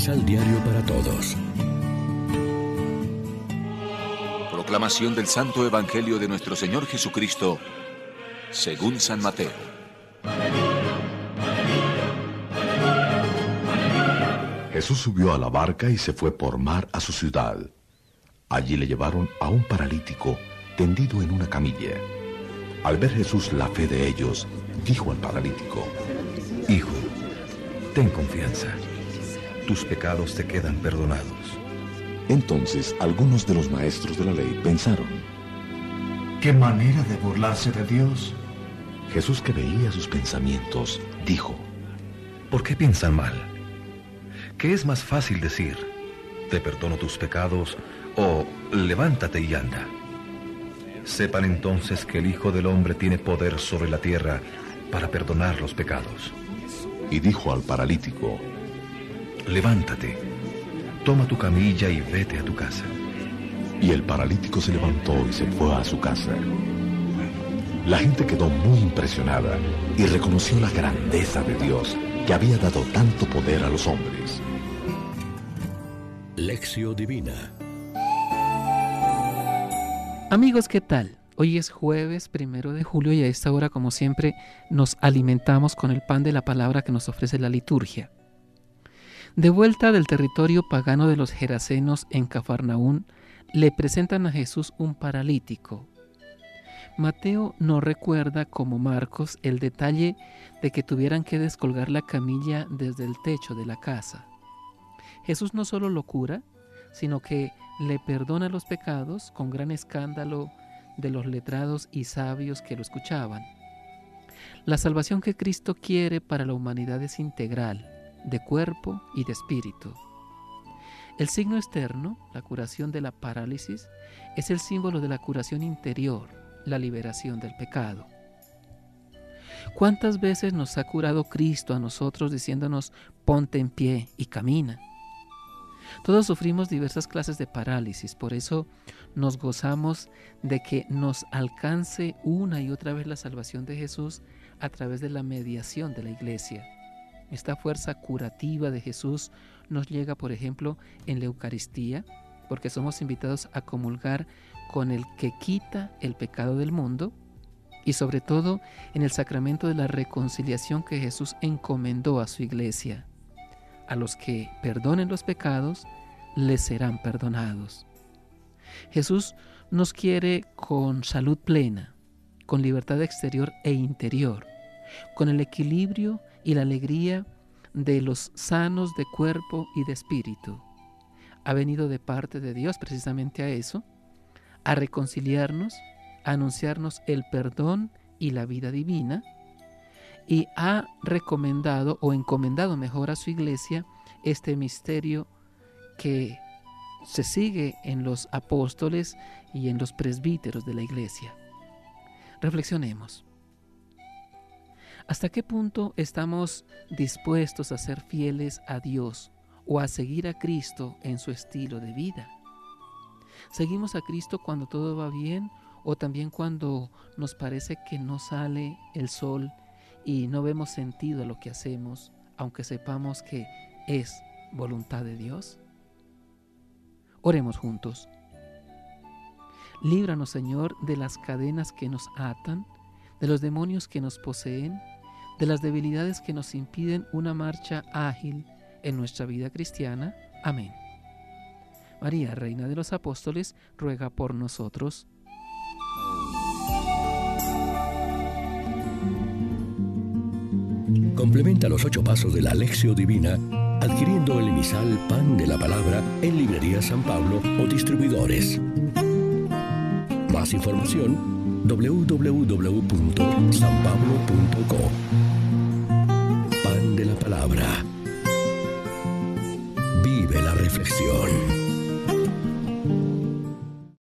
Misal Diario para Todos. Proclamación del Santo Evangelio de nuestro Señor Jesucristo, según San Mateo. Jesús subió a la barca y se fue por mar a su ciudad. Allí le llevaron a un paralítico tendido en una camilla. Al ver Jesús la fe de ellos, dijo al paralítico, Hijo, ten confianza, tus pecados te quedan perdonados. Entonces algunos de los maestros de la ley pensaron, ¿Qué manera de burlarse de Dios? Jesús que veía sus pensamientos, dijo, ¿Por qué piensan mal? ¿Qué es más fácil decir? Te perdono tus pecados o levántate y anda. Sepan entonces que el Hijo del Hombre tiene poder sobre la tierra para perdonar los pecados. Y dijo al paralítico, Levántate, toma tu camilla y vete a tu casa. Y el paralítico se levantó y se fue a su casa. La gente quedó muy impresionada y reconoció la grandeza de Dios que había dado tanto poder a los hombres. Lección Divina. Amigos, ¿qué tal? Hoy es jueves primero de julio y a esta hora, como siempre, nos alimentamos con el pan de la palabra que nos ofrece la liturgia. De vuelta del territorio pagano de los Gerasenos en Cafarnaún, le presentan a Jesús un paralítico. Mateo no recuerda, como Marcos, el detalle de que tuvieran que descolgar la camilla desde el techo de la casa. Jesús no solo lo cura, sino que le perdona los pecados con gran escándalo de los letrados y sabios que lo escuchaban. La salvación que Cristo quiere para la humanidad es integral, de cuerpo y de espíritu. El signo externo, la curación de la parálisis, es el símbolo de la curación interior, la liberación del pecado. ¿Cuántas veces nos ha curado Cristo a nosotros diciéndonos ponte en pie y camina? Todos sufrimos diversas clases de parálisis, por eso nos gozamos de que nos alcance una y otra vez la salvación de Jesús a través de la mediación de la iglesia. Esta fuerza curativa de Jesús nos llega, por ejemplo, en la Eucaristía, porque somos invitados a comulgar con el que quita el pecado del mundo y sobre todo en el sacramento de la reconciliación que Jesús encomendó a su iglesia. A los que perdonen los pecados, les serán perdonados. Jesús nos quiere con salud plena, con libertad exterior e interior, con el equilibrio y la alegría de los sanos de cuerpo y de espíritu. Ha venido de parte de Dios precisamente a eso, a reconciliarnos, a anunciarnos el perdón y la vida divina, y ha recomendado o encomendado mejor a su iglesia este misterio que se sigue en los apóstoles y en los presbíteros de la iglesia. Reflexionemos. ¿Hasta qué punto estamos dispuestos a ser fieles a Dios o a seguir a Cristo en su estilo de vida? ¿Seguimos a Cristo cuando todo va bien o también cuando nos parece que no sale el sol y no vemos sentido a lo que hacemos, aunque sepamos que es voluntad de Dios? Oremos juntos. Líbranos, Señor, de las cadenas que nos atan, de los demonios que nos poseen, de las debilidades que nos impiden una marcha ágil en nuestra vida cristiana. Amén. María, Reina de los Apóstoles, ruega por nosotros. Complementa los ocho pasos de la Alexio Divina adquiriendo el emisal Pan de la Palabra en Librería San Pablo o distribuidores. Más información www.sanpablo.co Pan de la Palabra.